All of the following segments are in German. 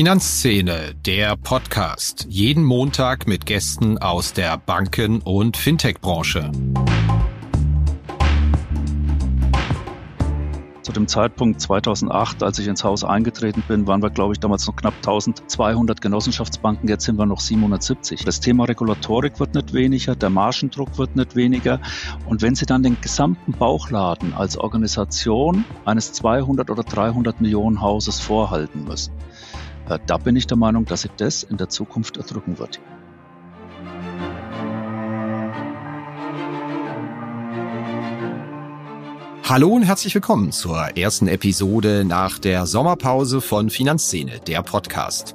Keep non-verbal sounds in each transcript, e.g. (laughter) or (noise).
Finanzszene, der Podcast. Jeden Montag mit Gästen aus der Banken- und Fintech-Branche. Zu dem Zeitpunkt 2008, als ich ins Haus eingetreten bin, waren wir, glaube ich, damals noch knapp 1200 Genossenschaftsbanken. Jetzt sind wir noch 770. Das Thema Regulatorik wird nicht weniger, der Margendruck wird nicht weniger. Und wenn Sie dann den gesamten Bauchladen als Organisation eines 200 oder 300 Millionen Hauses vorhalten müssen, da bin ich der Meinung, dass sich das in der Zukunft erdrücken wird. Hallo und herzlich willkommen zur ersten Episode nach der Sommerpause von Finanzszene, der Podcast.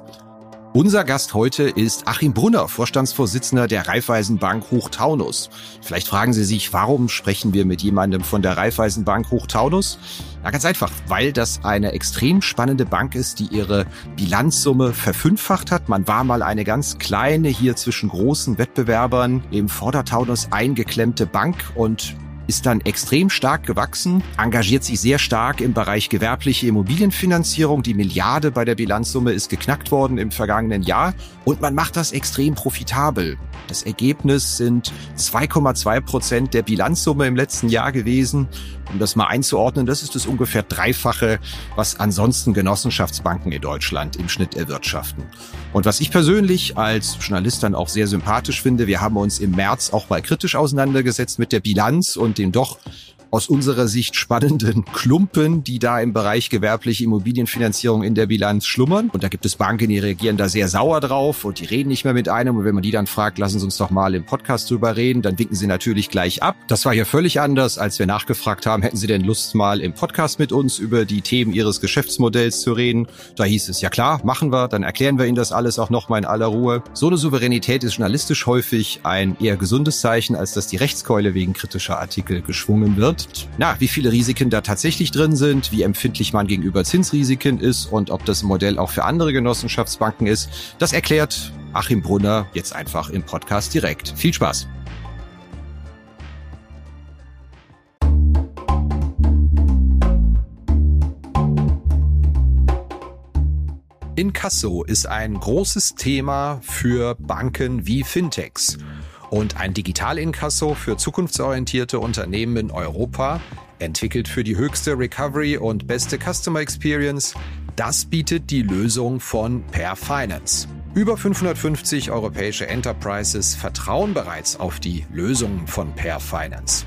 Unser Gast heute ist Achim Brunner, Vorstandsvorsitzender der Raiffeisenbank Hochtaunus. Vielleicht fragen Sie sich, warum sprechen wir mit jemandem von der Raiffeisenbank Hochtaunus? Na ganz einfach, weil das eine extrem spannende Bank ist, die ihre Bilanzsumme verfünffacht hat. Man war mal eine ganz kleine, hier zwischen großen Wettbewerbern im Vordertaunus eingeklemmte Bank und ist dann extrem stark gewachsen, engagiert sich sehr stark im Bereich gewerbliche Immobilienfinanzierung. Die Milliarde bei der Bilanzsumme ist geknackt worden im vergangenen Jahr und man macht das extrem profitabel. Das Ergebnis sind 2,2 Prozent der Bilanzsumme im letzten Jahr gewesen. Um das mal einzuordnen, das ist das ungefähr Dreifache, was ansonsten Genossenschaftsbanken in Deutschland im Schnitt erwirtschaften. Und was ich persönlich als Journalist dann auch sehr sympathisch finde, wir haben uns im März auch mal kritisch auseinandergesetzt mit der Bilanz und dem doch aus unserer Sicht spannenden Klumpen, die da im Bereich gewerbliche Immobilienfinanzierung in der Bilanz schlummern. Und da gibt es Banken, die reagieren da sehr sauer drauf und die reden nicht mehr mit einem. Und wenn man die dann fragt, lassen Sie uns doch mal im Podcast drüber reden, dann winken sie natürlich gleich ab. Das war ja völlig anders, als wir nachgefragt haben, hätten Sie denn Lust mal im Podcast mit uns über die Themen Ihres Geschäftsmodells zu reden? Da hieß es, ja klar, machen wir, dann erklären wir Ihnen das alles auch nochmal in aller Ruhe. So eine Souveränität ist journalistisch häufig ein eher gesundes Zeichen, als dass die Rechtskeule wegen kritischer Artikel geschwungen wird und na, wie viele Risiken da tatsächlich drin sind, wie empfindlich man gegenüber Zinsrisiken ist und ob das Modell auch für andere Genossenschaftsbanken ist, das erklärt Achim Brunner jetzt einfach im Podcast direkt. Viel Spaß! Inkasso ist ein großes Thema für Banken wie Fintechs und ein Digital-Inkasso für zukunftsorientierte Unternehmen in Europa, entwickelt für die höchste Recovery und beste Customer Experience. Das bietet die Lösung von Per Finance. Über 550 europäische Enterprises vertrauen bereits auf die Lösungen von Per Finance.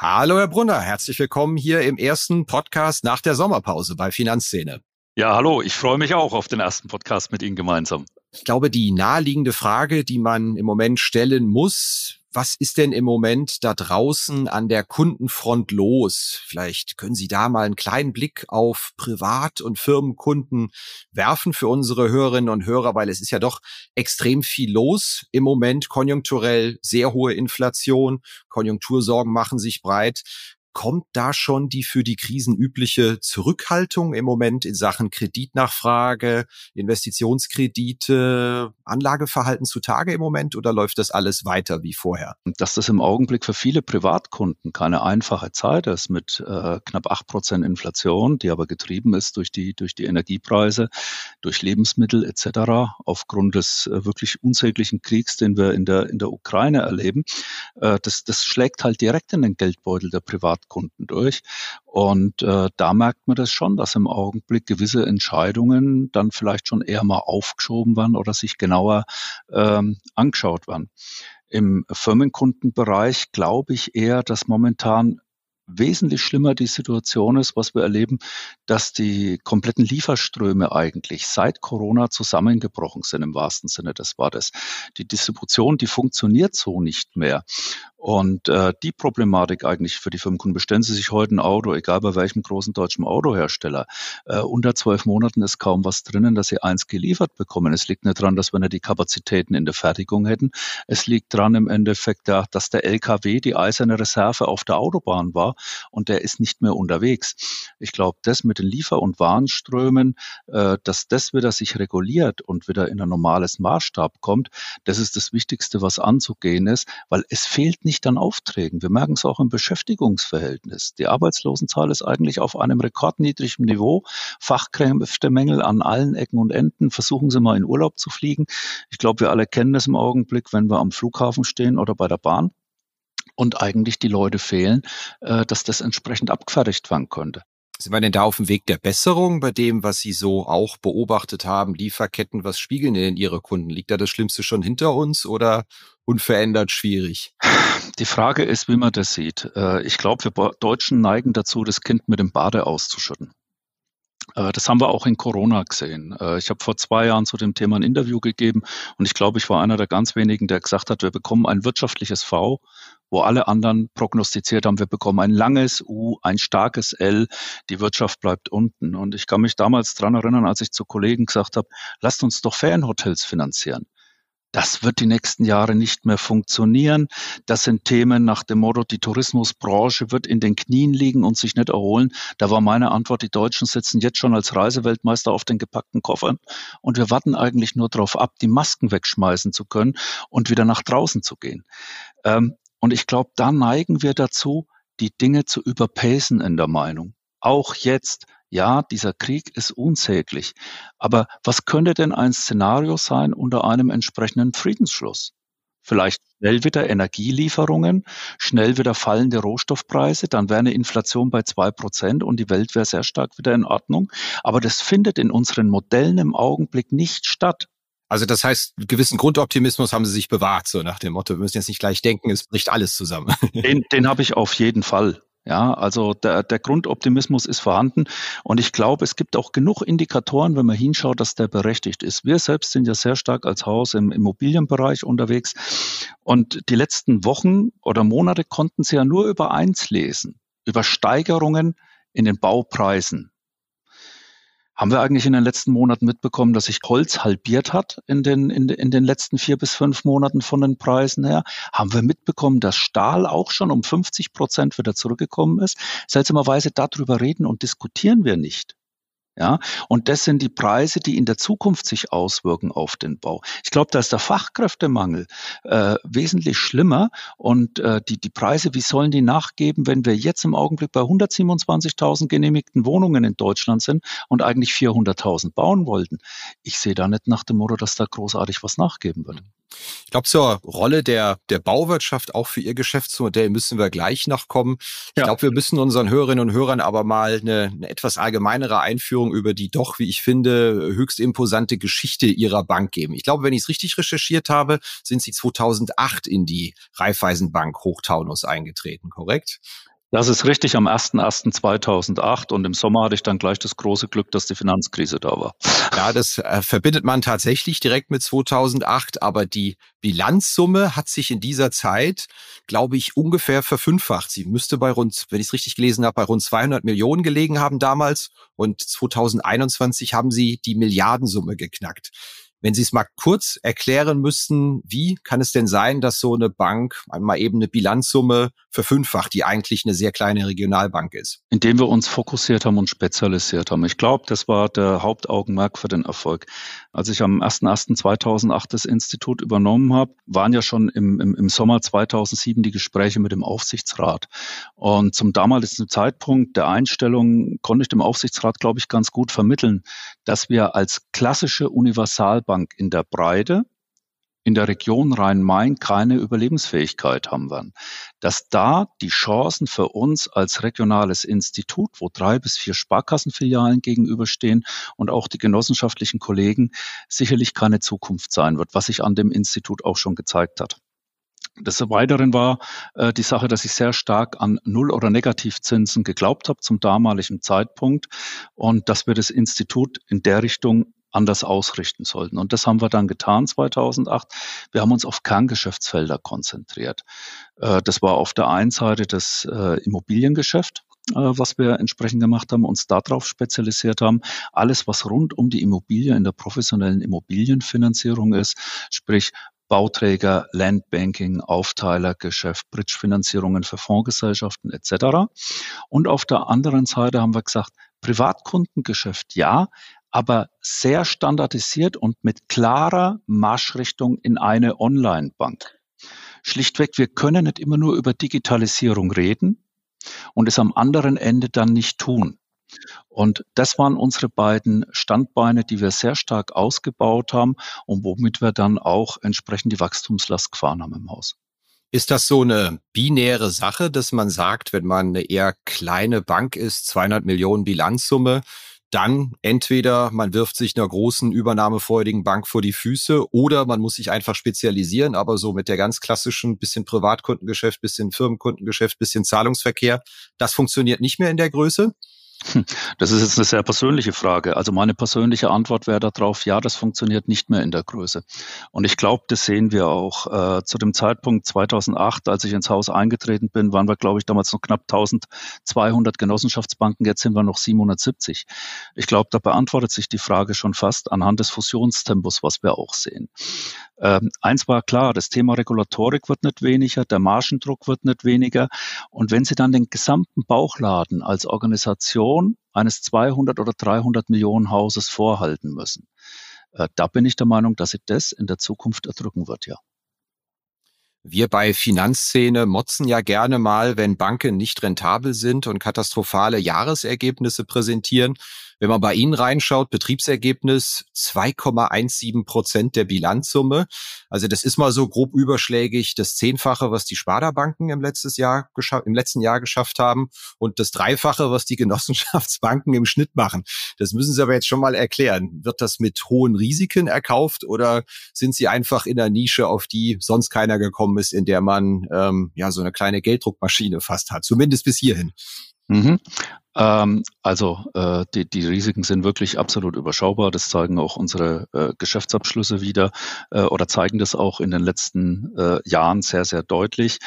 Hallo Herr Brunner, herzlich willkommen hier im ersten Podcast nach der Sommerpause bei Finanzszene. Ja, hallo, ich freue mich auch auf den ersten Podcast mit Ihnen gemeinsam. Ich glaube, die naheliegende Frage, die man im Moment stellen muss, was ist denn im Moment da draußen an der Kundenfront los? Vielleicht können Sie da mal einen kleinen Blick auf Privat- und Firmenkunden werfen für unsere Hörerinnen und Hörer, weil es ist ja doch extrem viel los im Moment, konjunkturell sehr hohe Inflation, Konjunktursorgen machen sich breit. Kommt da schon die für die Krisen übliche Zurückhaltung im Moment in Sachen Kreditnachfrage, Investitionskredite, Anlageverhalten zutage im Moment oder läuft das alles weiter wie vorher? Dass das im Augenblick für viele Privatkunden keine einfache Zeit ist mit äh, knapp acht Prozent Inflation, die aber getrieben ist durch die, durch die Energiepreise, durch Lebensmittel etc. aufgrund des äh, wirklich unsäglichen Kriegs, den wir in der, in der Ukraine erleben, äh, das, das schlägt halt direkt in den Geldbeutel der Privatkunden Kunden durch. Und äh, da merkt man das schon, dass im Augenblick gewisse Entscheidungen dann vielleicht schon eher mal aufgeschoben werden oder sich genauer ähm, angeschaut werden. Im Firmenkundenbereich glaube ich eher, dass momentan wesentlich schlimmer die Situation ist, was wir erleben, dass die kompletten Lieferströme eigentlich seit Corona zusammengebrochen sind im wahrsten Sinne des Wortes. Die Distribution, die funktioniert so nicht mehr. Und äh, die Problematik eigentlich für die Firmenkunden, bestellen Sie sich heute ein Auto, egal bei welchem großen deutschen Autohersteller, äh, unter zwölf Monaten ist kaum was drinnen, dass Sie eins geliefert bekommen. Es liegt nicht daran, dass wir nicht die Kapazitäten in der Fertigung hätten. Es liegt daran im Endeffekt, ja, dass der LKW die eiserne Reserve auf der Autobahn war und der ist nicht mehr unterwegs. Ich glaube, das mit den Liefer- und Warenströmen, äh, dass das wieder sich reguliert und wieder in ein normales Maßstab kommt, das ist das Wichtigste, was anzugehen ist, weil es fehlt nicht an Aufträgen. Wir merken es auch im Beschäftigungsverhältnis. Die Arbeitslosenzahl ist eigentlich auf einem rekordniedrigen Niveau. Fachkräftemängel an allen Ecken und Enden. Versuchen Sie mal in Urlaub zu fliegen. Ich glaube, wir alle kennen es im Augenblick, wenn wir am Flughafen stehen oder bei der Bahn und eigentlich die Leute fehlen, äh, dass das entsprechend abgefertigt werden könnte. Sind wir denn da auf dem Weg der Besserung bei dem, was Sie so auch beobachtet haben? Lieferketten, was spiegeln denn Ihre Kunden? Liegt da das Schlimmste schon hinter uns oder unverändert schwierig? Die Frage ist, wie man das sieht. Äh, ich glaube, wir Deutschen neigen dazu, das Kind mit dem Bade auszuschütten. Äh, das haben wir auch in Corona gesehen. Äh, ich habe vor zwei Jahren zu dem Thema ein Interview gegeben und ich glaube, ich war einer der ganz wenigen, der gesagt hat, wir bekommen ein wirtschaftliches V, wo alle anderen prognostiziert haben, wir bekommen ein langes U, ein starkes L, die Wirtschaft bleibt unten. Und ich kann mich damals dran erinnern, als ich zu Kollegen gesagt habe, lasst uns doch Ferienhotels finanzieren. Das wird die nächsten Jahre nicht mehr funktionieren. Das sind Themen nach dem Motto, die Tourismusbranche wird in den Knien liegen und sich nicht erholen. Da war meine Antwort, die Deutschen sitzen jetzt schon als Reiseweltmeister auf den gepackten Koffern und wir warten eigentlich nur darauf ab, die Masken wegschmeißen zu können und wieder nach draußen zu gehen. Ähm, und ich glaube, da neigen wir dazu, die Dinge zu überpacen in der Meinung. Auch jetzt, ja, dieser Krieg ist unsäglich. Aber was könnte denn ein Szenario sein unter einem entsprechenden Friedensschluss? Vielleicht schnell wieder Energielieferungen, schnell wieder fallende Rohstoffpreise, dann wäre eine Inflation bei zwei Prozent und die Welt wäre sehr stark wieder in Ordnung. Aber das findet in unseren Modellen im Augenblick nicht statt. Also das heißt, gewissen Grundoptimismus haben sie sich bewahrt, so nach dem Motto, wir müssen jetzt nicht gleich denken, es bricht alles zusammen. (laughs) Den, den habe ich auf jeden Fall. Ja, also der, der Grundoptimismus ist vorhanden und ich glaube, es gibt auch genug Indikatoren, wenn man hinschaut, dass der berechtigt ist. Wir selbst sind ja sehr stark als Haus im Immobilienbereich unterwegs und die letzten Wochen oder Monate konnten Sie ja nur über eins lesen, über Steigerungen in den Baupreisen. Haben wir eigentlich in den letzten Monaten mitbekommen, dass sich Holz halbiert hat in den, in, in den letzten vier bis fünf Monaten von den Preisen her? Haben wir mitbekommen, dass Stahl auch schon um 50 Prozent wieder zurückgekommen ist? Seltsamerweise darüber reden und diskutieren wir nicht. Ja, und das sind die Preise, die in der Zukunft sich auswirken auf den Bau. Ich glaube, da ist der Fachkräftemangel äh, wesentlich schlimmer und äh, die, die Preise, wie sollen die nachgeben, wenn wir jetzt im Augenblick bei 127.000 genehmigten Wohnungen in Deutschland sind und eigentlich 400.000 bauen wollten? Ich sehe da nicht nach dem Motto, dass da großartig was nachgeben wird. Ich glaube, zur Rolle der, der Bauwirtschaft auch für Ihr Geschäftsmodell müssen wir gleich noch kommen. Ich ja. glaube, wir müssen unseren Hörerinnen und Hörern aber mal eine, eine etwas allgemeinere Einführung über die doch, wie ich finde, höchst imposante Geschichte Ihrer Bank geben. Ich glaube, wenn ich es richtig recherchiert habe, sind Sie 2008 in die Raiffeisenbank Hochtaunus eingetreten, korrekt? Das ist richtig am 01.01.2008 und im Sommer hatte ich dann gleich das große Glück, dass die Finanzkrise da war. Ja, das äh, verbindet man tatsächlich direkt mit 2008, aber die Bilanzsumme hat sich in dieser Zeit, glaube ich, ungefähr verfünffacht. Sie müsste bei rund, wenn ich es richtig gelesen habe, bei rund 200 Millionen gelegen haben damals und 2021 haben sie die Milliardensumme geknackt. Wenn Sie es mal kurz erklären müssten, wie kann es denn sein, dass so eine Bank einmal eben eine Bilanzsumme verfünffacht, die eigentlich eine sehr kleine Regionalbank ist? Indem wir uns fokussiert haben und spezialisiert haben. Ich glaube, das war der Hauptaugenmerk für den Erfolg. Als ich am 01.01.2008 das Institut übernommen habe, waren ja schon im, im, im Sommer 2007 die Gespräche mit dem Aufsichtsrat. Und zum damaligen Zeitpunkt der Einstellung konnte ich dem Aufsichtsrat, glaube ich, ganz gut vermitteln, dass wir als klassische Universalbank in der Breite in der Region Rhein-Main keine Überlebensfähigkeit haben werden. Dass da die Chancen für uns als regionales Institut, wo drei bis vier Sparkassenfilialen gegenüberstehen und auch die genossenschaftlichen Kollegen sicherlich keine Zukunft sein wird, was sich an dem Institut auch schon gezeigt hat. Des Weiteren war äh, die Sache, dass ich sehr stark an Null- oder Negativzinsen geglaubt habe zum damaligen Zeitpunkt und dass wir das Institut in der Richtung anders ausrichten sollten. Und das haben wir dann getan 2008. Wir haben uns auf Kerngeschäftsfelder konzentriert. Äh, das war auf der einen Seite das äh, Immobiliengeschäft äh, was wir entsprechend gemacht haben, uns darauf spezialisiert haben. Alles, was rund um die Immobilie in der professionellen Immobilienfinanzierung ist, sprich Bauträger, Landbanking, Aufteilergeschäft, Bridgefinanzierungen für Fondsgesellschaften etc. Und auf der anderen Seite haben wir gesagt, Privatkundengeschäft ja, aber sehr standardisiert und mit klarer Marschrichtung in eine Online-Bank. Schlichtweg, wir können nicht immer nur über Digitalisierung reden und es am anderen Ende dann nicht tun. Und das waren unsere beiden Standbeine, die wir sehr stark ausgebaut haben und womit wir dann auch entsprechend die Wachstumslast gefahren haben im Haus. Ist das so eine binäre Sache, dass man sagt, wenn man eine eher kleine Bank ist, 200 Millionen Bilanzsumme, dann entweder man wirft sich einer großen übernahmefreudigen Bank vor die Füße oder man muss sich einfach spezialisieren, aber so mit der ganz klassischen bisschen Privatkundengeschäft, bisschen Firmenkundengeschäft, bisschen Zahlungsverkehr, das funktioniert nicht mehr in der Größe. Das ist jetzt eine sehr persönliche Frage. Also meine persönliche Antwort wäre darauf, ja, das funktioniert nicht mehr in der Größe. Und ich glaube, das sehen wir auch. Äh, zu dem Zeitpunkt 2008, als ich ins Haus eingetreten bin, waren wir, glaube ich, damals noch knapp 1200 Genossenschaftsbanken. Jetzt sind wir noch 770. Ich glaube, da beantwortet sich die Frage schon fast anhand des Fusionstempos, was wir auch sehen. Ähm, eins war klar, das Thema Regulatorik wird nicht weniger, der Margendruck wird nicht weniger. Und wenn Sie dann den gesamten Bauchladen als Organisation eines 200 oder 300 Millionen Hauses vorhalten müssen, äh, da bin ich der Meinung, dass Sie das in der Zukunft erdrücken wird, ja. Wir bei Finanzszene motzen ja gerne mal, wenn Banken nicht rentabel sind und katastrophale Jahresergebnisse präsentieren. Wenn man bei Ihnen reinschaut, Betriebsergebnis 2,17 Prozent der Bilanzsumme. Also das ist mal so grob überschlägig das Zehnfache, was die Sparda-Banken im, im letzten Jahr geschafft haben und das Dreifache, was die (laughs) Genossenschaftsbanken im Schnitt machen. Das müssen Sie aber jetzt schon mal erklären. Wird das mit hohen Risiken erkauft oder sind Sie einfach in der Nische, auf die sonst keiner gekommen ist, in der man ähm, ja so eine kleine Gelddruckmaschine fast hat, zumindest bis hierhin? Mhm. Ähm, also äh, die, die Risiken sind wirklich absolut überschaubar. Das zeigen auch unsere äh, Geschäftsabschlüsse wieder äh, oder zeigen das auch in den letzten äh, Jahren sehr, sehr deutlich.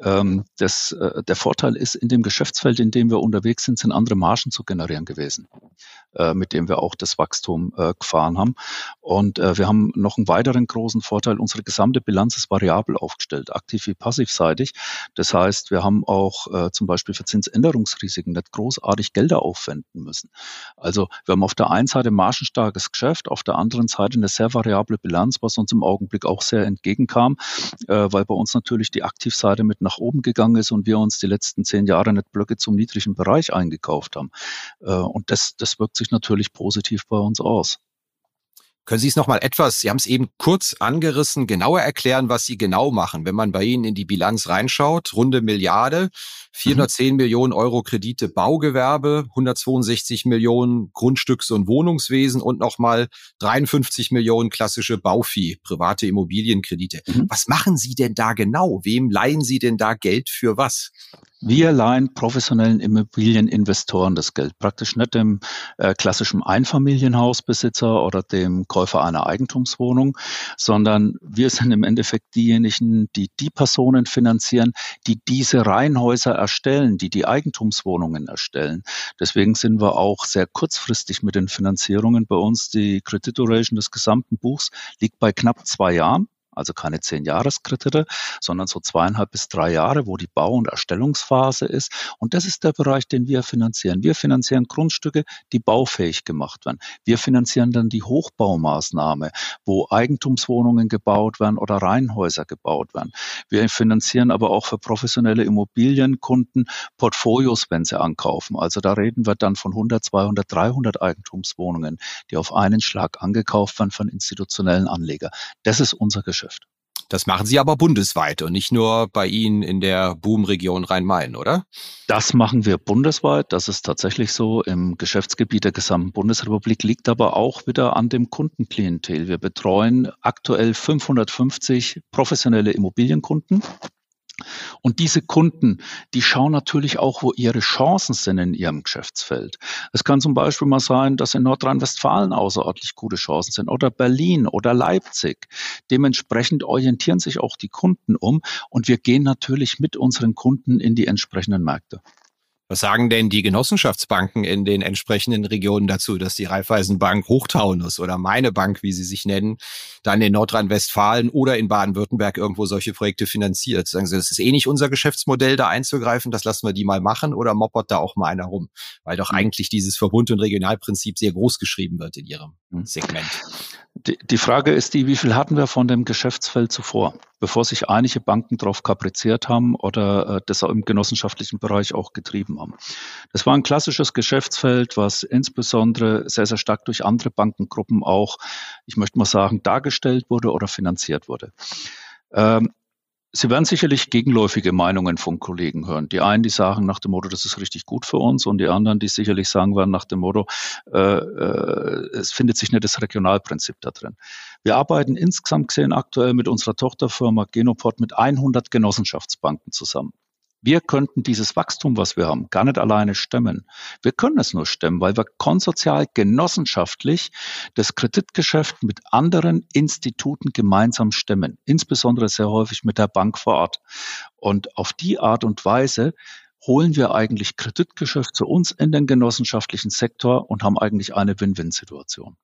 Ähm, das, äh, der Vorteil ist, in dem Geschäftsfeld, in dem wir unterwegs sind, sind andere Margen zu generieren gewesen, äh, mit dem wir auch das Wachstum gefahren haben. Und wir haben noch einen weiteren großen Vorteil. Unsere gesamte Bilanz ist variabel aufgestellt, aktiv wie passivseitig. Das heißt, wir haben auch zum Beispiel für Zinsänderungsrisiken nicht großartig großartig Gelder aufwenden müssen. Also wir haben auf der einen Seite margenstarkes Geschäft, auf der anderen Seite eine sehr variable Bilanz, was uns im Augenblick auch sehr entgegenkam, äh, weil bei uns natürlich die Aktivseite mit nach oben gegangen ist und wir uns die letzten zehn Jahre nicht Blöcke zum niedrigen Bereich eingekauft haben. Äh, und das, das wirkt sich natürlich positiv bei uns aus. Können Sie es noch mal etwas, Sie haben es eben kurz angerissen, genauer erklären, was Sie genau machen, wenn man bei Ihnen in die Bilanz reinschaut? Runde Milliarde, 410 mhm. Millionen Euro Kredite Baugewerbe, 162 Millionen Grundstücks- und Wohnungswesen und nochmal 53 Millionen klassische Bauvieh, private Immobilienkredite. Mhm. Was machen Sie denn da genau? Wem leihen Sie denn da Geld für was? Wir leihen professionellen Immobilieninvestoren das Geld, praktisch nicht dem äh, klassischen Einfamilienhausbesitzer oder dem Käufer einer Eigentumswohnung, sondern wir sind im Endeffekt diejenigen, die die Personen finanzieren, die diese Reihenhäuser erstellen, die die Eigentumswohnungen erstellen. Deswegen sind wir auch sehr kurzfristig mit den Finanzierungen bei uns. Die Credit Duration des gesamten Buchs liegt bei knapp zwei Jahren also keine zehn Jahreskredite, sondern so zweieinhalb bis drei Jahre, wo die Bau- und Erstellungsphase ist. Und das ist der Bereich, den wir finanzieren. Wir finanzieren Grundstücke, die baufähig gemacht werden. Wir finanzieren dann die Hochbaumaßnahme, wo Eigentumswohnungen gebaut werden oder Reihenhäuser gebaut werden. Wir finanzieren aber auch für professionelle Immobilienkunden Portfolios, wenn sie ankaufen. Also da reden wir dann von 100, 200, 300 Eigentumswohnungen, die auf einen Schlag angekauft werden von institutionellen Anlegern. Das ist unser Geschäft. Kreditgeschäft. Das machen Sie aber bundesweit und nicht nur bei Ihnen in der Boomregion Rhein-Main, oder? Das machen wir bundesweit. Das ist tatsächlich so im Geschäftsgebiet der gesamten Bundesrepublik, liegt aber auch wieder an dem Kundenklientel. Wir betreuen aktuell 550 professionelle Immobilienkunden und diese Kunden, die schauen natürlich auch, wo ihre Chancen sind in ihrem Geschäftsfeld. Es kann zum Beispiel mal sein, dass in Nordrhein-Westfalen außerordentlich gute Chancen sind oder Berlin oder Leipzig. Dementsprechend orientieren sich auch die Kunden um und wir gehen natürlich mit unseren Kunden in die entsprechenden Märkte. Was sagen denn die Genossenschaftsbanken in den entsprechenden Regionen dazu, dass die Raiffeisenbank Hochtaunus oder meine Bank, wie sie sich nennen, dann in Nordrhein-Westfalen oder in Baden-Württemberg irgendwo solche Projekte finanziert? Sagen Sie, das ist eh nicht unser Geschäftsmodell, da einzugreifen, das lassen wir die mal machen oder moppert da auch mal einer rum? Weil doch hm. eigentlich dieses Verbund- und Regionalprinzip sehr groß geschrieben wird in Ihrem hm. Segment. Die, die Frage ist die, wie viel hatten wir von dem Geschäftsfeld zuvor, bevor sich einige Banken darauf kapriziert haben oder äh, das auch im genossenschaftlichen Bereich auch getrieben haben. Das war ein klassisches Geschäftsfeld, was insbesondere sehr, sehr stark durch andere Bankengruppen auch, ich möchte mal sagen, dargestellt wurde oder finanziert wurde. Ähm, Sie werden sicherlich gegenläufige Meinungen von Kollegen hören. Die einen, die sagen nach dem Motto, das ist richtig gut für uns, und die anderen, die sicherlich sagen werden nach dem Motto, äh, äh, es findet sich nicht das Regionalprinzip da drin. Wir arbeiten insgesamt gesehen aktuell mit unserer Tochterfirma Genoport mit 100 Genossenschaftsbanken zusammen. Wir könnten dieses Wachstum, was wir haben, gar nicht alleine stemmen. Wir können es nur stemmen, weil wir konsozial, genossenschaftlich das Kreditgeschäft mit anderen Instituten gemeinsam stemmen, insbesondere sehr häufig mit der Bank vor Ort. Und auf die Art und Weise holen wir eigentlich Kreditgeschäft zu uns in den genossenschaftlichen Sektor und haben eigentlich eine Win-Win-Situation.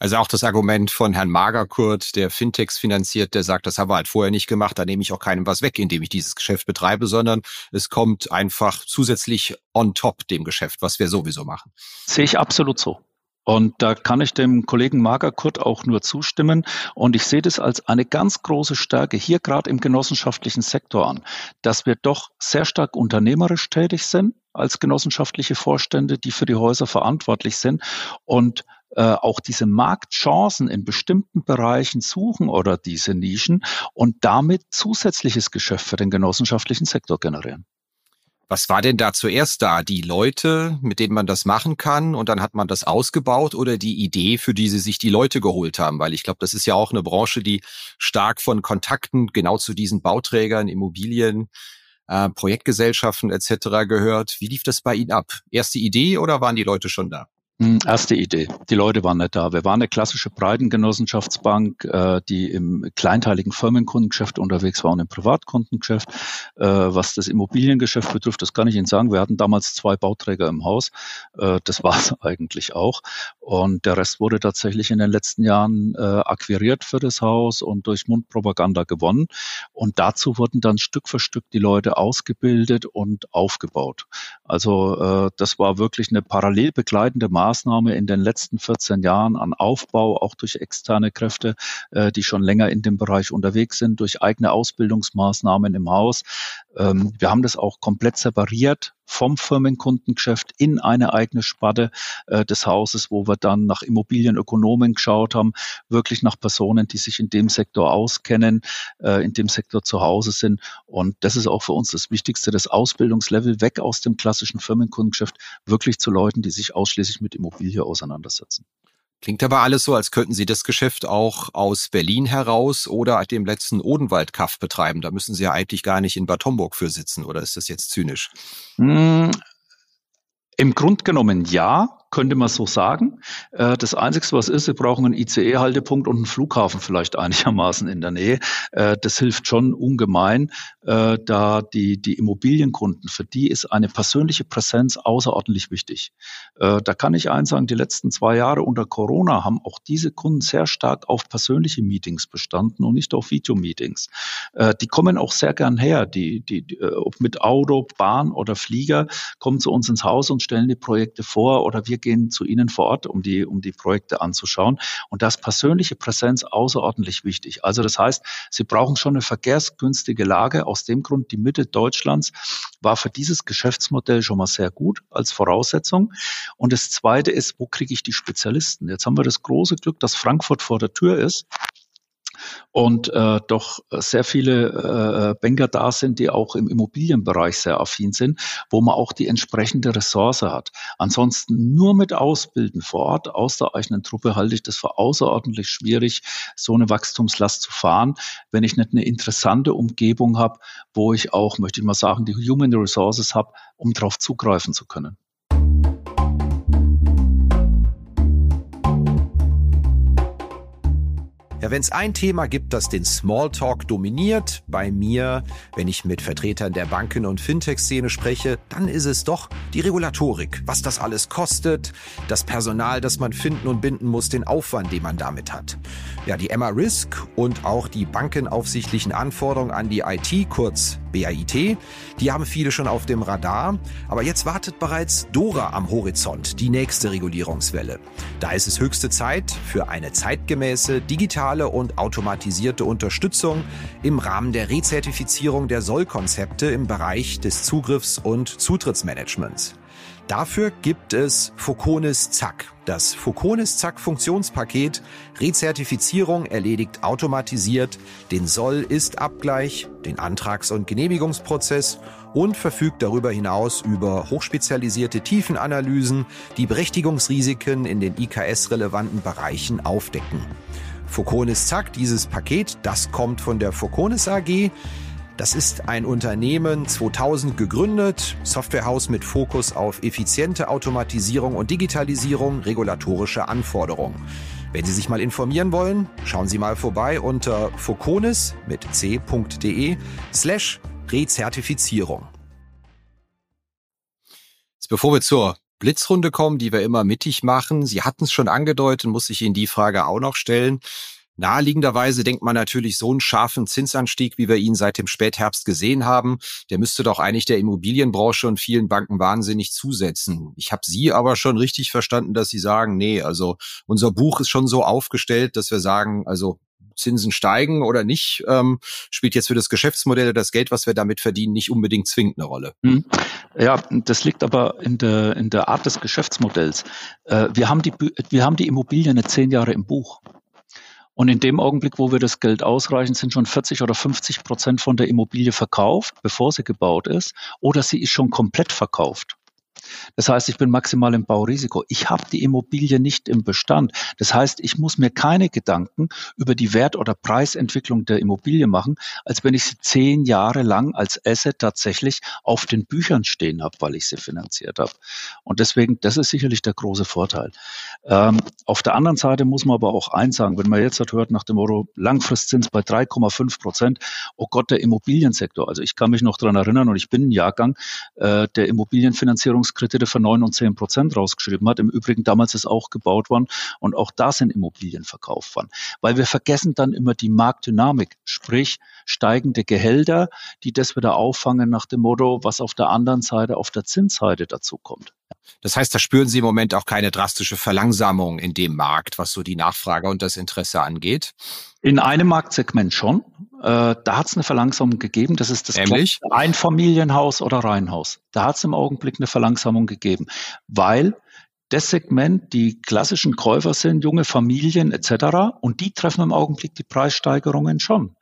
Also auch das Argument von Herrn Magerkurt, der Fintechs finanziert, der sagt, das haben wir halt vorher nicht gemacht, da nehme ich auch keinem was weg, indem ich dieses Geschäft betreibe, sondern es kommt einfach zusätzlich on top dem Geschäft, was wir sowieso machen. Sehe ich absolut so. Und da kann ich dem Kollegen Magerkurt auch nur zustimmen. Und ich sehe das als eine ganz große Stärke hier gerade im genossenschaftlichen Sektor an, dass wir doch sehr stark unternehmerisch tätig sind als genossenschaftliche Vorstände, die für die Häuser verantwortlich sind und äh, auch diese Marktchancen in bestimmten Bereichen suchen oder diese Nischen und damit zusätzliches Geschäft für den genossenschaftlichen Sektor generieren. Was war denn da zuerst da? Die Leute, mit denen man das machen kann und dann hat man das ausgebaut oder die Idee, für die sie sich die Leute geholt haben? Weil ich glaube, das ist ja auch eine Branche, die stark von Kontakten genau zu diesen Bauträgern, Immobilien, äh, Projektgesellschaften etc. gehört. Wie lief das bei Ihnen ab? Erste Idee oder waren die Leute schon da? Hm, erste Idee. Die Leute waren nicht da. Wir waren eine klassische Breitengenossenschaftsbank, äh, die im kleinteiligen Firmenkundengeschäft unterwegs war und im Privatkundengeschäft. Äh, was das Immobiliengeschäft betrifft, das kann ich Ihnen sagen. Wir hatten damals zwei Bauträger im Haus. Äh, das (laughs) war es eigentlich auch. Und der Rest wurde tatsächlich in den letzten Jahren akquiriert für das Haus und durch Mundpropaganda gewonnen. Und dazu wurden dann Stück für Stück die Leute ausgebildet und aufgebaut. Also das war wirklich eine parallel begleitende Maßnahme Maßnahme in den letzten 14 Jahren an Aufbau, auch durch externe Kräfte, äh, die schon länger in dem Bereich unterwegs sind, durch eigene Ausbildungsmaßnahmen im Haus. Ähm, wir haben das auch komplett separiert vom Firmenkundengeschäft in eine eigene Sparte äh, des Hauses, wo wir dann nach Immobilienökonomen geschaut haben, wirklich nach Personen, die sich in dem Sektor auskennen, äh, in dem Sektor zu Hause sind. Und das ist auch für uns das Wichtigste, das Ausbildungslevel weg aus dem klassischen Firmenkundengeschäft, wirklich zu Leuten, die sich ausschließlich mit Immobilie auseinandersetzen. Klingt aber alles so, als könnten Sie das Geschäft auch aus Berlin heraus oder dem letzten Odenwaldkaff betreiben. Da müssen Sie ja eigentlich gar nicht in Bad Homburg für sitzen, oder ist das jetzt zynisch? Hm, Im Grund genommen ja könnte man so sagen. Äh, das Einzige, was ist, wir brauchen einen ICE-Haltepunkt und einen Flughafen vielleicht einigermaßen in der Nähe. Äh, das hilft schon ungemein, äh, da die, die Immobilienkunden, für die ist eine persönliche Präsenz außerordentlich wichtig. Da kann ich eins sagen, die letzten zwei Jahre unter Corona haben auch diese Kunden sehr stark auf persönliche Meetings bestanden und nicht auf Videomeetings. Die kommen auch sehr gern her, die, die, ob mit Auto, Bahn oder Flieger, kommen zu uns ins Haus und stellen die Projekte vor oder wir gehen zu Ihnen vor Ort, um die, um die Projekte anzuschauen. Und das persönliche Präsenz außerordentlich wichtig. Also das heißt, Sie brauchen schon eine verkehrsgünstige Lage. Aus dem Grund, die Mitte Deutschlands war für dieses Geschäftsmodell schon mal sehr gut als Voraussetzung. Und das Zweite ist, wo kriege ich die Spezialisten? Jetzt haben wir das große Glück, dass Frankfurt vor der Tür ist. Und äh, doch sehr viele äh, Banker da sind, die auch im Immobilienbereich sehr affin sind, wo man auch die entsprechende Ressource hat. Ansonsten nur mit Ausbilden vor Ort aus der eigenen Truppe halte ich das für außerordentlich schwierig, so eine Wachstumslast zu fahren, wenn ich nicht eine interessante Umgebung habe, wo ich auch, möchte ich mal sagen, die Human Resources habe, um darauf zugreifen zu können. Wenn es ein Thema gibt, das den Smalltalk dominiert, bei mir, wenn ich mit Vertretern der Banken- und Fintech-Szene spreche, dann ist es doch die Regulatorik. Was das alles kostet, das Personal, das man finden und binden muss, den Aufwand, den man damit hat. Ja, die Emma Risk und auch die bankenaufsichtlichen Anforderungen an die IT, kurz BAIT, die haben viele schon auf dem Radar. Aber jetzt wartet bereits Dora am Horizont, die nächste Regulierungswelle. Da ist es höchste Zeit für eine zeitgemäße, digitale und automatisierte Unterstützung im Rahmen der Rezertifizierung der Sollkonzepte im Bereich des Zugriffs- und Zutrittsmanagements. Dafür gibt es Foconis Zack. Das Foconis Zack Funktionspaket Rezertifizierung erledigt automatisiert den Soll-Ist-Abgleich, den Antrags- und Genehmigungsprozess und verfügt darüber hinaus über hochspezialisierte Tiefenanalysen, die Berechtigungsrisiken in den IKS-relevanten Bereichen aufdecken. Foconis Zack, dieses Paket, das kommt von der Foconis AG. Das ist ein Unternehmen 2000 gegründet, Softwarehaus mit Fokus auf effiziente Automatisierung und Digitalisierung regulatorischer Anforderungen. Wenn Sie sich mal informieren wollen, schauen Sie mal vorbei unter foconis mit c.de slash Rezertifizierung. Bevor wir zur Blitzrunde kommen, die wir immer mittig machen, Sie hatten es schon angedeutet, muss ich Ihnen die Frage auch noch stellen. Naheliegenderweise denkt man natürlich, so einen scharfen Zinsanstieg, wie wir ihn seit dem Spätherbst gesehen haben, der müsste doch eigentlich der Immobilienbranche und vielen Banken wahnsinnig zusetzen. Ich habe Sie aber schon richtig verstanden, dass Sie sagen, nee, also unser Buch ist schon so aufgestellt, dass wir sagen, also Zinsen steigen oder nicht, ähm, spielt jetzt für das Geschäftsmodell das Geld, was wir damit verdienen, nicht unbedingt zwingend eine Rolle. Hm. Ja, das liegt aber in der, in der Art des Geschäftsmodells. Äh, wir, haben die, wir haben die Immobilien jetzt zehn Jahre im Buch. Und in dem Augenblick, wo wir das Geld ausreichen, sind schon 40 oder 50 Prozent von der Immobilie verkauft, bevor sie gebaut ist, oder sie ist schon komplett verkauft. Das heißt, ich bin maximal im Baurisiko. Ich habe die Immobilie nicht im Bestand. Das heißt, ich muss mir keine Gedanken über die Wert- oder Preisentwicklung der Immobilie machen, als wenn ich sie zehn Jahre lang als Asset tatsächlich auf den Büchern stehen habe, weil ich sie finanziert habe. Und deswegen, das ist sicherlich der große Vorteil. Ähm, auf der anderen Seite muss man aber auch eins sagen, wenn man jetzt hört nach dem Euro Langfristzins bei 3,5 Prozent, oh Gott, der Immobiliensektor. Also ich kann mich noch dran erinnern und ich bin ein Jahrgang äh, der Immobilienfinanzierungs Kredite für neun und zehn Prozent rausgeschrieben hat. Im Übrigen damals ist auch gebaut worden und auch da sind Immobilien verkauft worden. Weil wir vergessen dann immer die Marktdynamik, sprich steigende Gehälter, die das wieder auffangen nach dem Motto, was auf der anderen Seite, auf der Zinsseite dazu kommt. Das heißt, da spüren Sie im Moment auch keine drastische Verlangsamung in dem Markt, was so die Nachfrage und das Interesse angeht? In einem Marktsegment schon. Äh, da hat es eine Verlangsamung gegeben. Das ist das Einfamilienhaus oder Reihenhaus. Da hat es im Augenblick eine Verlangsamung gegeben, weil das Segment die klassischen Käufer sind, junge Familien etc. Und die treffen im Augenblick die Preissteigerungen schon.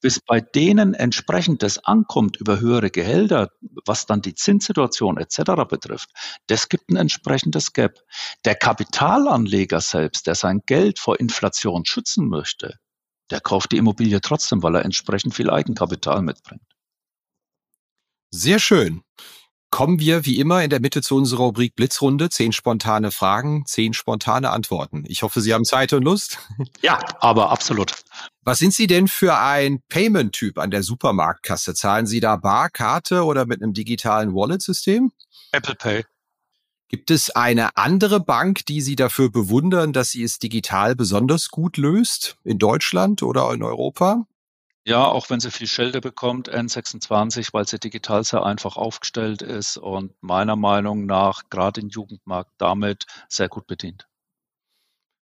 Bis bei denen entsprechend das ankommt über höhere Gehälter, was dann die Zinssituation etc. betrifft, das gibt ein entsprechendes Gap. Der Kapitalanleger selbst, der sein Geld vor Inflation schützen möchte, der kauft die Immobilie trotzdem, weil er entsprechend viel Eigenkapital mitbringt. Sehr schön. Kommen wir wie immer in der Mitte zu unserer Rubrik Blitzrunde. Zehn spontane Fragen, zehn spontane Antworten. Ich hoffe, Sie haben Zeit und Lust. Ja, aber absolut. Was sind Sie denn für ein Payment-Typ an der Supermarktkasse? Zahlen Sie da Bar, Karte oder mit einem digitalen Wallet-System? Apple Pay. Gibt es eine andere Bank, die Sie dafür bewundern, dass sie es digital besonders gut löst? In Deutschland oder in Europa? Ja, auch wenn sie viel Schilder bekommt, N26, weil sie digital sehr einfach aufgestellt ist und meiner Meinung nach gerade im Jugendmarkt damit sehr gut bedient.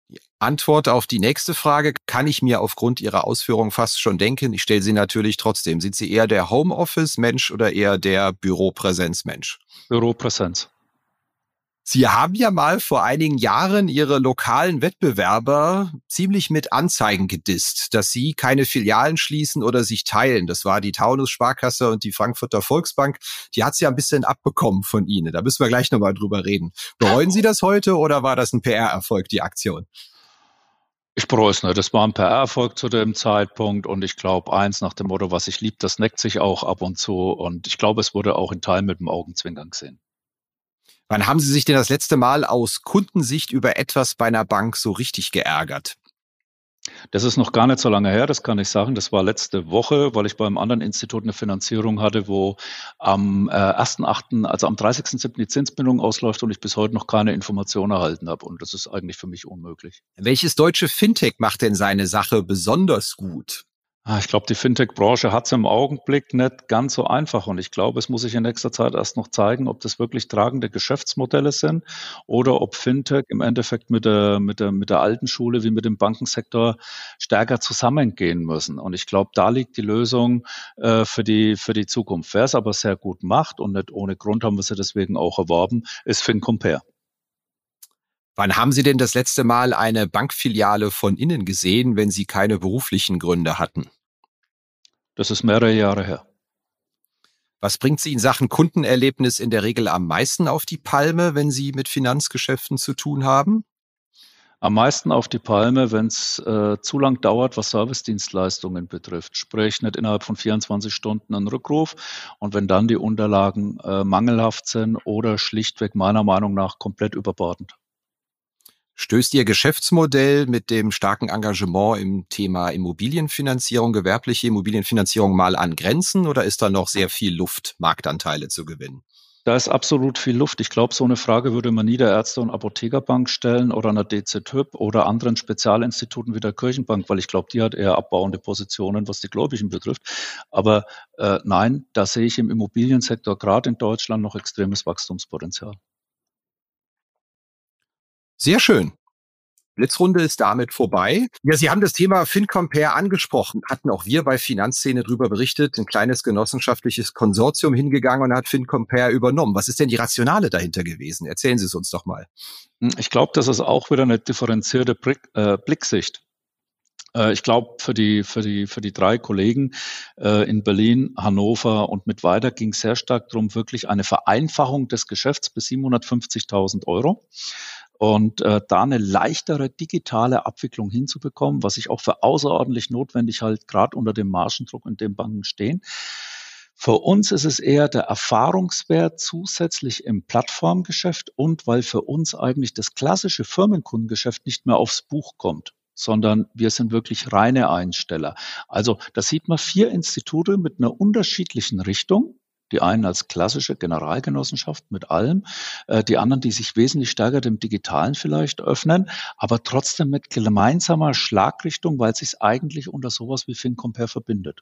Die Antwort auf die nächste Frage kann ich mir aufgrund Ihrer Ausführungen fast schon denken. Ich stelle sie natürlich trotzdem. Sind Sie eher der Homeoffice-Mensch oder eher der Büropräsenz-Mensch? Büropräsenz. Sie haben ja mal vor einigen Jahren Ihre lokalen Wettbewerber ziemlich mit Anzeigen gedisst, dass sie keine Filialen schließen oder sich teilen. Das war die Taunus Sparkasse und die Frankfurter Volksbank. Die hat sie ja ein bisschen abbekommen von Ihnen. Da müssen wir gleich nochmal drüber reden. Bereuen Sie das heute oder war das ein PR-Erfolg, die Aktion? Ich bereue es nicht. Das war ein PR-Erfolg zu dem Zeitpunkt und ich glaube, eins nach dem Motto, was ich lieb, das neckt sich auch ab und zu und ich glaube, es wurde auch in Teilen mit dem Augenzwinkern gesehen. Wann haben Sie sich denn das letzte Mal aus Kundensicht über etwas bei einer Bank so richtig geärgert? Das ist noch gar nicht so lange her, das kann ich sagen. Das war letzte Woche, weil ich beim anderen Institut eine Finanzierung hatte, wo am äh, 1.8., also am 30.7. die Zinsbindung ausläuft und ich bis heute noch keine Information erhalten habe. Und das ist eigentlich für mich unmöglich. Welches deutsche Fintech macht denn seine Sache besonders gut? Ah, ich glaube, die Fintech-Branche hat es im Augenblick nicht ganz so einfach und ich glaube, es muss sich in nächster Zeit erst noch zeigen, ob das wirklich tragende Geschäftsmodelle sind oder ob Fintech im Endeffekt mit der, mit der, mit der alten Schule wie mit dem Bankensektor stärker zusammengehen müssen. Und ich glaube, da liegt die Lösung äh, für, die, für die Zukunft. Wer es aber sehr gut macht und nicht ohne Grund haben wir sie deswegen auch erworben, ist FinCompare. Wann haben Sie denn das letzte Mal eine Bankfiliale von innen gesehen, wenn Sie keine beruflichen Gründe hatten? Das ist mehrere Jahre her. Was bringt Sie in Sachen Kundenerlebnis in der Regel am meisten auf die Palme, wenn Sie mit Finanzgeschäften zu tun haben? Am meisten auf die Palme, wenn es äh, zu lang dauert, was Servicedienstleistungen betrifft. Sprich, nicht innerhalb von 24 Stunden ein Rückruf. Und wenn dann die Unterlagen äh, mangelhaft sind oder schlichtweg meiner Meinung nach komplett überbordend. Stößt Ihr Geschäftsmodell mit dem starken Engagement im Thema Immobilienfinanzierung, gewerbliche Immobilienfinanzierung mal an Grenzen oder ist da noch sehr viel Luft, Marktanteile zu gewinnen? Da ist absolut viel Luft. Ich glaube, so eine Frage würde man nie der Ärzte- und Apothekerbank stellen oder einer DZ-Typ oder anderen Spezialinstituten wie der Kirchenbank, weil ich glaube, die hat eher abbauende Positionen, was die Gläubigen betrifft. Aber äh, nein, da sehe ich im Immobiliensektor gerade in Deutschland noch extremes Wachstumspotenzial. Sehr schön. Blitzrunde ist damit vorbei. Ja, Sie haben das Thema FinCompare angesprochen. Hatten auch wir bei Finanzszene darüber berichtet. Ein kleines genossenschaftliches Konsortium hingegangen und hat FinCompare übernommen. Was ist denn die Rationale dahinter gewesen? Erzählen Sie es uns doch mal. Hm, ich glaube, das ist auch wieder eine differenzierte Blick, äh, Blicksicht. Äh, ich glaube, für die, für, die, für die drei Kollegen äh, in Berlin, Hannover und mit weiter ging es sehr stark darum, wirklich eine Vereinfachung des Geschäfts bis 750.000 Euro und äh, da eine leichtere digitale Abwicklung hinzubekommen, was ich auch für außerordentlich notwendig halt, gerade unter dem Margendruck, in dem Banken stehen. Für uns ist es eher der Erfahrungswert zusätzlich im Plattformgeschäft und weil für uns eigentlich das klassische Firmenkundengeschäft nicht mehr aufs Buch kommt sondern wir sind wirklich reine Einsteller. Also da sieht man vier Institute mit einer unterschiedlichen Richtung, die einen als klassische Generalgenossenschaft mit allem, äh, die anderen, die sich wesentlich stärker dem Digitalen vielleicht öffnen, aber trotzdem mit gemeinsamer Schlagrichtung, weil sich es eigentlich unter sowas wie FinCompare verbindet.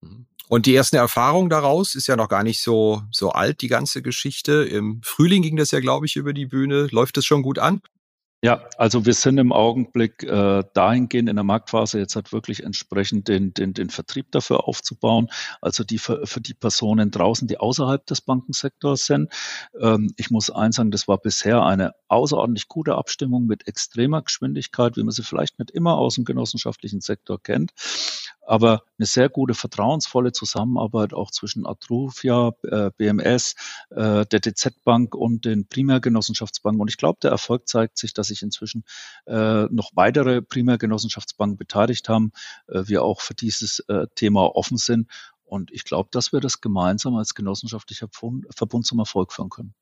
Mhm. Und die ersten Erfahrungen daraus ist ja noch gar nicht so, so alt, die ganze Geschichte. Im Frühling ging das ja, glaube ich, über die Bühne. Läuft es schon gut an? Ja, also wir sind im Augenblick äh, dahingehend in der Marktphase jetzt halt wirklich entsprechend den, den, den Vertrieb dafür aufzubauen, also die für, für die Personen draußen, die außerhalb des Bankensektors sind. Ähm, ich muss eins sagen, das war bisher eine außerordentlich gute Abstimmung mit extremer Geschwindigkeit, wie man sie vielleicht nicht immer aus dem genossenschaftlichen Sektor kennt aber eine sehr gute, vertrauensvolle Zusammenarbeit auch zwischen Atrufia, äh, BMS, äh, der DZ Bank und den Primärgenossenschaftsbanken. Und ich glaube, der Erfolg zeigt sich, dass sich inzwischen äh, noch weitere Primärgenossenschaftsbanken beteiligt haben, wir auch für dieses Thema offen sind. Und ich glaube, dass wir das gemeinsam als genossenschaftlicher Verbund zum Erfolg führen können.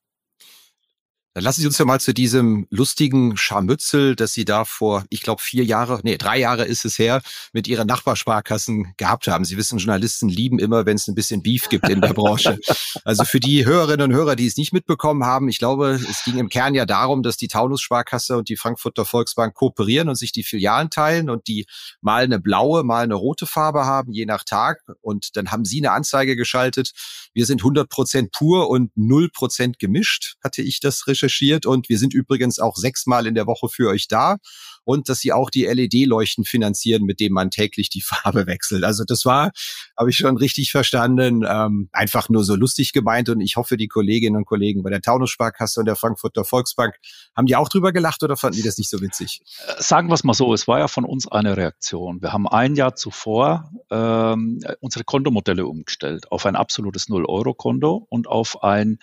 Dann lassen Sie uns ja mal zu diesem lustigen Scharmützel, dass Sie da vor, ich glaube, vier Jahre, nee, drei Jahre ist es her, mit Ihren Nachbarsparkassen gehabt haben. Sie wissen, Journalisten lieben immer, wenn es ein bisschen Beef gibt in der Branche. (laughs) Also für die Hörerinnen und Hörer, die es nicht mitbekommen haben, ich glaube, es ging im Kern ja darum, dass die Taunus Sparkasse und die Frankfurter Volksbank kooperieren und sich die Filialen teilen und die mal eine blaue, mal eine rote Farbe haben, je nach Tag. Und dann haben Sie eine Anzeige geschaltet. Wir sind 100 Prozent pur und 0 Prozent gemischt, hatte ich das recherchiert recherchiert und wir sind übrigens auch sechsmal in der Woche für euch da und dass sie auch die LED-Leuchten finanzieren, mit denen man täglich die (laughs) Farbe wechselt. Also das war, habe ich schon richtig verstanden, ähm, einfach nur so lustig gemeint und ich hoffe, die Kolleginnen und Kollegen bei der Taunus-Sparkasse und der Frankfurter Volksbank haben die auch drüber gelacht oder fanden die das nicht so witzig? Äh, sagen wir es mal so, es war ja von uns eine Reaktion. Wir haben ein Jahr zuvor ähm, unsere Kontomodelle umgestellt auf ein absolutes Null-Euro-Konto und auf ein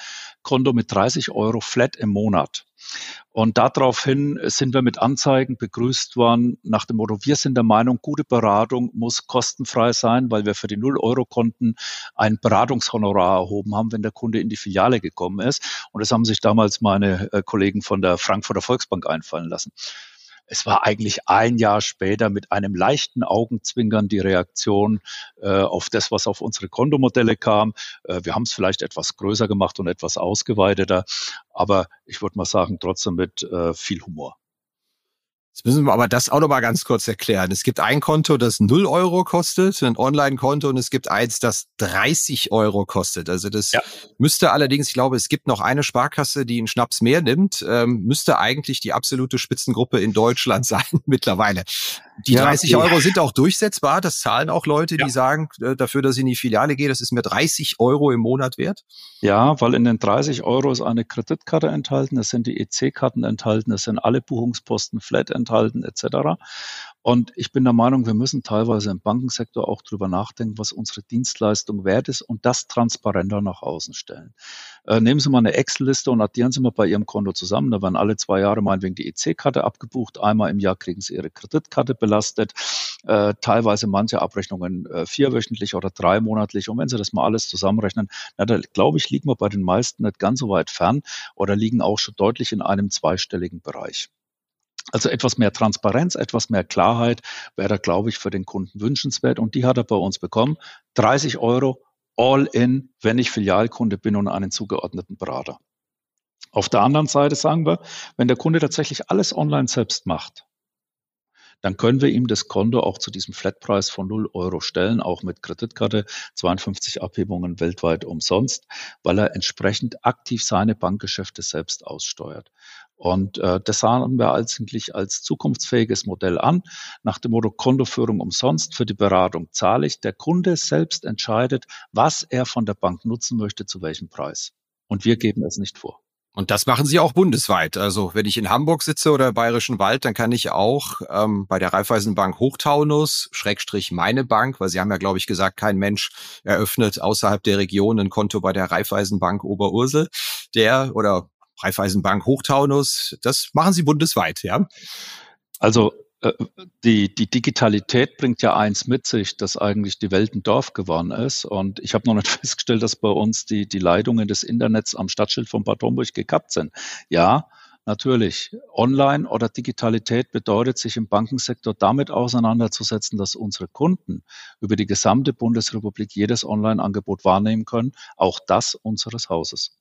Konto mit 30 Euro flat im Monat. Und daraufhin sind wir mit Anzeigen begrüßt worden nach dem Motto, wir sind der Meinung, gute Beratung muss kostenfrei sein, weil wir für die Null-Euro-Konten ein Beratungshonorar erhoben haben, wenn der Kunde in die Filiale gekommen ist. Und das haben sich damals meine äh, Kollegen von der Frankfurter Volksbank einfallen lassen. Es war eigentlich ein Jahr später mit einem leichten Augenzwinkern die Reaktion äh, auf das, was auf unsere Kontomodelle kam. Äh, wir haben es vielleicht etwas größer gemacht und etwas ausgeweiteter, aber ich würde mal sagen, trotzdem mit äh, viel Humor. Jetzt müssen wir aber das auch noch mal ganz kurz erklären. Es gibt ein Konto, das 0 Euro kostet, ein Online-Konto, und es gibt eins, das 30 Euro kostet. Also das ja. müsste allerdings, ich glaube, es gibt noch eine Sparkasse, die einen Schnaps mehr nimmt, ähm, müsste eigentlich die absolute Spitzengruppe in Deutschland (laughs) sein mittlerweile. Die ja, 30 okay. Euro sind auch durchsetzbar. Das zahlen auch Leute, ja. die sagen, äh, dafür, dass ich in die Filiale gehe, das ist mir 30 Euro im Monat wert. Ja, weil in den 30 Euro ist eine Kreditkarte enthalten, es sind die EC-Karten enthalten, es sind alle Buchungsposten flat enthalten etc. Und ich bin der Meinung, wir müssen teilweise im Bankensektor auch drüber nachdenken, was unsere Dienstleistung wert ist und das transparenter nach außen stellen. Äh, nehmen Sie mal eine Excel-Liste und addieren Sie mal bei Ihrem Konto zusammen. Da werden alle zwei Jahre meinetwegen die EC-Karte abgebucht. Einmal im Jahr kriegen Sie Ihre Kreditkarte belastet. Äh, teilweise manche Abrechnungen äh, vierwöchentlich oder dreimonatlich. Und wenn Sie das mal alles zusammenrechnen, na, da glaube ich, liegen wir bei den meisten nicht ganz so weit fern oder liegen auch schon deutlich in einem zweistelligen Bereich. Also etwas mehr Transparenz, etwas mehr Klarheit wäre, glaube ich, für den Kunden wünschenswert. Und die hat er bei uns bekommen. 30 Euro all in, wenn ich Filialkunde bin und einen zugeordneten Berater. Auf der anderen Seite sagen wir, wenn der Kunde tatsächlich alles online selbst macht, dann können wir ihm das Konto auch zu diesem Flatpreis von 0 Euro stellen, auch mit Kreditkarte, 52 Abhebungen weltweit umsonst, weil er entsprechend aktiv seine Bankgeschäfte selbst aussteuert. Und äh, das sahen wir eigentlich als zukunftsfähiges Modell an, nach dem Motto Kontoführung umsonst, für die Beratung zahle ich. Der Kunde selbst entscheidet, was er von der Bank nutzen möchte, zu welchem Preis. Und wir geben es nicht vor. Und das machen sie auch bundesweit. Also wenn ich in Hamburg sitze oder im Bayerischen Wald, dann kann ich auch ähm, bei der Raiffeisenbank Hochtaunus, Schrägstrich meine Bank, weil sie haben ja, glaube ich, gesagt, kein Mensch eröffnet außerhalb der Region ein Konto bei der Raiffeisenbank Oberursel. Der oder Raiffeisenbank Hochtaunus, das machen Sie bundesweit, ja? Also äh, die, die Digitalität bringt ja eins mit sich, dass eigentlich die Welt ein Dorf geworden ist. Und ich habe noch nicht (laughs) festgestellt, dass bei uns die, die Leitungen des Internets am Stadtschild von Bad Homburg gekappt sind. Ja, natürlich. Online oder Digitalität bedeutet, sich im Bankensektor damit auseinanderzusetzen, dass unsere Kunden über die gesamte Bundesrepublik jedes Online-Angebot wahrnehmen können, auch das unseres Hauses.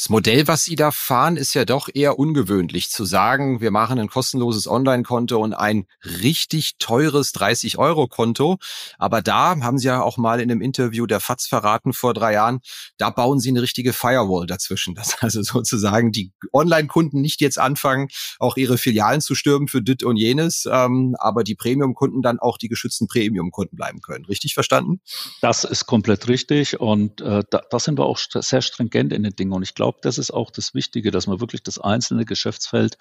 Das Modell, was Sie da fahren, ist ja doch eher ungewöhnlich zu sagen, wir machen ein kostenloses Online-Konto und ein richtig teures 30-Euro-Konto. Aber da haben Sie ja auch mal in einem Interview der FATS verraten vor drei Jahren, da bauen Sie eine richtige Firewall dazwischen. (laughs) Dass also sozusagen die Online-Kunden nicht jetzt anfangen, auch ihre Filialen zu stürmen für dit und jenes, ähm, aber die Premium-Kunden dann auch die geschützten Premium-Kunden bleiben können. Richtig verstanden? Das ist komplett richtig und äh, da, da sind wir auch sehr stringent in den Dingen. Und ich glaube, glaube, das ist auch das Wichtige, dass man wirklich das einzelne Geschäftsfeld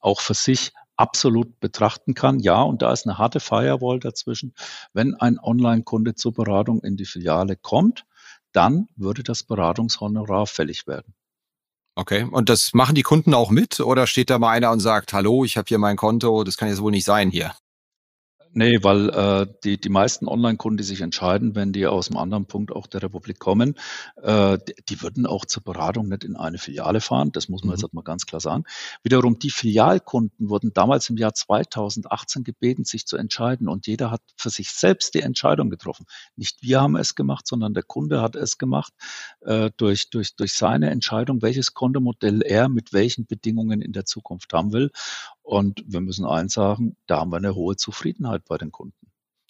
auch für sich absolut betrachten kann. Ja, und da ist eine harte Firewall dazwischen. Wenn ein Online-Kunde zur Beratung in die Filiale kommt, dann würde das Beratungshonorar fällig werden. Okay, und das machen die Kunden auch mit oder steht da mal einer und sagt, hallo, ich habe hier mein Konto, das kann jetzt wohl nicht sein hier? Nee, weil äh, die, die meisten Online-Kunden, die sich entscheiden, wenn die aus einem anderen Punkt auch der Republik kommen, äh, die, die würden auch zur Beratung nicht in eine Filiale fahren. Das muss man mhm. jetzt halt mal ganz klar sagen. Wiederum, die Filialkunden wurden damals im Jahr 2018 gebeten, sich zu entscheiden. Und jeder hat für sich selbst die Entscheidung getroffen. Nicht wir haben es gemacht, sondern der Kunde hat es gemacht äh, durch, durch, durch seine Entscheidung, welches Kontomodell er mit welchen Bedingungen in der Zukunft haben will. Und wir müssen eins sagen, da haben wir eine hohe Zufriedenheit bei den Kunden.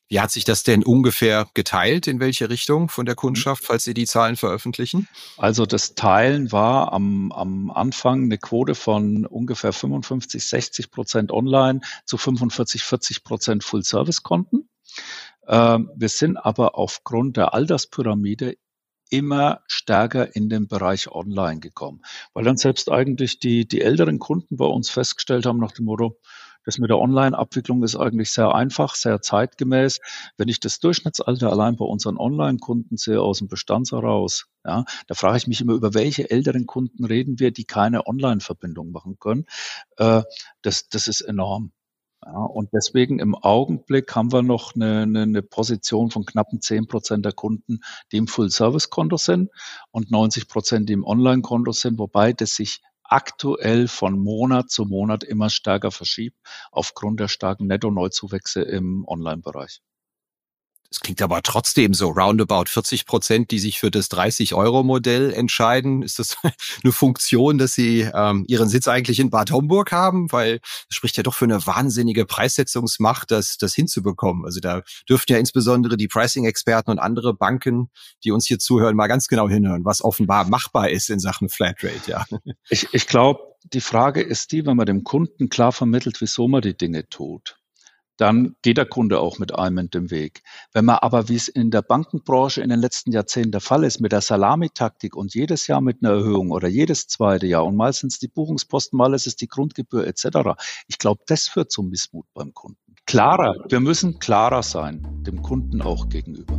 Wie hat sich das denn ungefähr geteilt? In welche Richtung von der Kundschaft, falls Sie die Zahlen veröffentlichen? Also das Teilen war am, am Anfang eine Quote von ungefähr 55, 60 Prozent online zu 45, 40 Prozent Full-Service-Konten. Ähm, wir sind aber aufgrund der Alterspyramide immer stärker in den Bereich Online gekommen, weil dann selbst eigentlich die, die älteren Kunden bei uns festgestellt haben nach dem Motto, das mit der Online-Abwicklung ist eigentlich sehr einfach, sehr zeitgemäß. Wenn ich das Durchschnittsalter allein bei unseren Online-Kunden sehe aus dem Bestand heraus, ja, da frage ich mich immer, über welche älteren Kunden reden wir, die keine Online-Verbindung machen können. Äh, das, das ist enorm. Ja, und deswegen im Augenblick haben wir noch eine, eine, eine Position von knappen zehn Prozent der Kunden, die im Full-Service-Konto sind und 90 Prozent, die im Online-Konto sind, wobei das sich aktuell von Monat zu Monat immer stärker verschiebt aufgrund der starken Netto-Neuzuwächse im Online-Bereich. Es klingt aber trotzdem so roundabout 40 Prozent, die sich für das 30-Euro-Modell entscheiden. Ist das (laughs) eine Funktion, dass Sie ähm, Ihren Sitz eigentlich in Bad Homburg haben? Weil es spricht ja doch für eine wahnsinnige Preissetzungsmacht, das, das hinzubekommen. Also da dürften ja insbesondere die Pricing-Experten und andere Banken, die uns hier zuhören, mal ganz genau hinhören, was offenbar machbar ist in Sachen Flatrate. Ja. Ich, ich glaube, die Frage ist die, wenn man dem Kunden klar vermittelt, wieso man die Dinge tut dann geht der Kunde auch mit einem in den Weg. Wenn man aber, wie es in der Bankenbranche in den letzten Jahrzehnten der Fall ist, mit der Salamitaktik und jedes Jahr mit einer Erhöhung oder jedes zweite Jahr und meistens die Buchungsposten, mal ist es die Grundgebühr etc. Ich glaube, das führt zum Missmut beim Kunden. Klarer, wir müssen klarer sein, dem Kunden auch gegenüber.